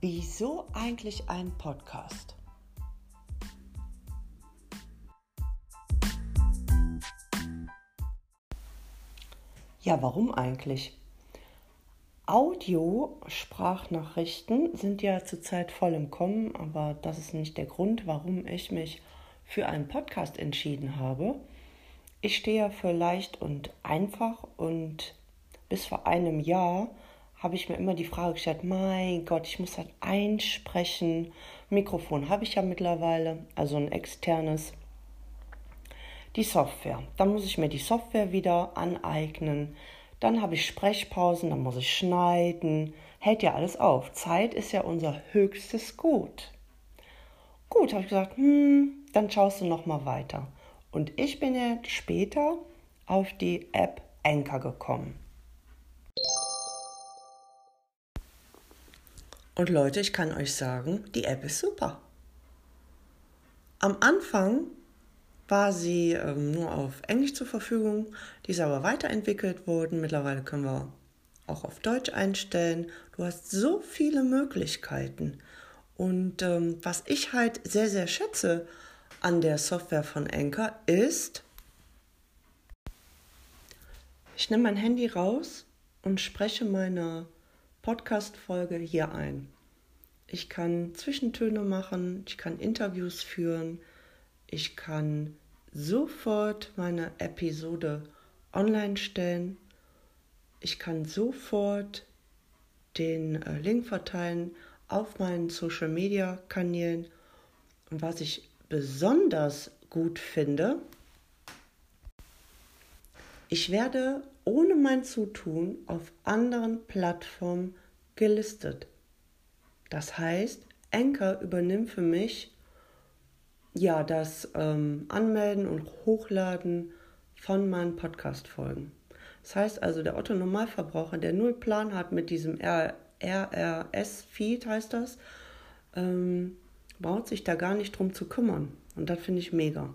Wieso eigentlich ein Podcast? Ja, warum eigentlich? Audio-Sprachnachrichten sind ja zurzeit voll im Kommen, aber das ist nicht der Grund, warum ich mich für einen Podcast entschieden habe. Ich stehe ja für leicht und einfach und bis vor einem Jahr habe ich mir immer die Frage gestellt, mein Gott, ich muss halt einsprechen. Mikrofon habe ich ja mittlerweile, also ein externes. Die Software. Dann muss ich mir die Software wieder aneignen. Dann habe ich Sprechpausen, dann muss ich schneiden. Hält ja alles auf. Zeit ist ja unser höchstes Gut. Gut, habe ich gesagt, hm, dann schaust du noch mal weiter. Und ich bin ja später auf die App Anchor gekommen. Und Leute, ich kann euch sagen, die App ist super. Am Anfang war sie ähm, nur auf Englisch zur Verfügung, die ist aber weiterentwickelt worden. Mittlerweile können wir auch auf Deutsch einstellen. Du hast so viele Möglichkeiten. Und ähm, was ich halt sehr, sehr schätze an der Software von Anchor ist, ich nehme mein Handy raus und spreche meine Podcast-Folge hier ein. Ich kann Zwischentöne machen, ich kann Interviews führen, ich kann sofort meine Episode online stellen, ich kann sofort den äh, Link verteilen auf meinen Social-Media-Kanälen. Und was ich besonders gut finde, ich werde ohne mein Zutun auf anderen Plattformen gelistet. Das heißt, Anchor übernimmt für mich ja das ähm, Anmelden und Hochladen von meinen Podcast-Folgen. Das heißt also, der Otto Normalverbraucher, der null Plan hat mit diesem RRS-Feed, heißt das, ähm, braucht sich da gar nicht drum zu kümmern. Und das finde ich mega.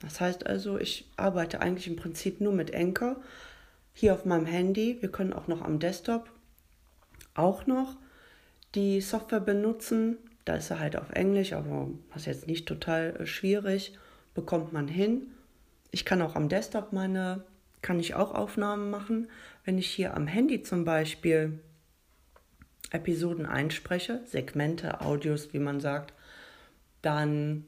Das heißt also, ich arbeite eigentlich im Prinzip nur mit Anchor hier auf meinem Handy. Wir können auch noch am Desktop auch noch die Software benutzen. Da ist er halt auf Englisch, aber was jetzt nicht total äh, schwierig, bekommt man hin. Ich kann auch am Desktop meine, kann ich auch Aufnahmen machen. Wenn ich hier am Handy zum Beispiel Episoden einspreche, Segmente, Audios, wie man sagt, dann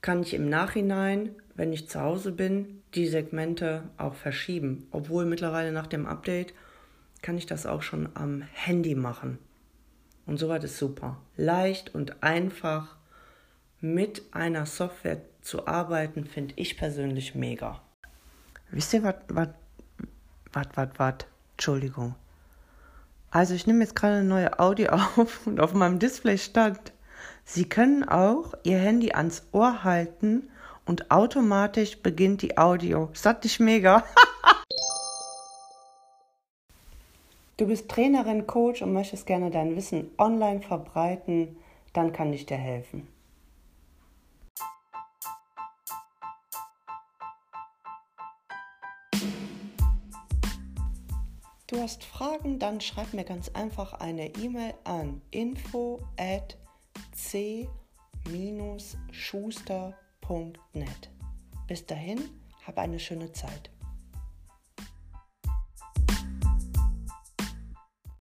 kann ich im Nachhinein, wenn ich zu Hause bin, die Segmente auch verschieben. Obwohl mittlerweile nach dem Update kann ich das auch schon am Handy machen. Und soweit ist super. Leicht und einfach mit einer Software zu arbeiten, finde ich persönlich mega. Wisst ihr, was, was, was, was, was? Entschuldigung. Also ich nehme jetzt gerade eine neue Audio auf und auf meinem Display stand Sie können auch Ihr Handy ans Ohr halten und automatisch beginnt die Audio. Das nicht mega? du bist Trainerin, Coach und möchtest gerne dein Wissen online verbreiten, dann kann ich dir helfen. Du hast Fragen, dann schreib mir ganz einfach eine E-Mail an info at c-schuster.net. Bis dahin, hab eine schöne Zeit.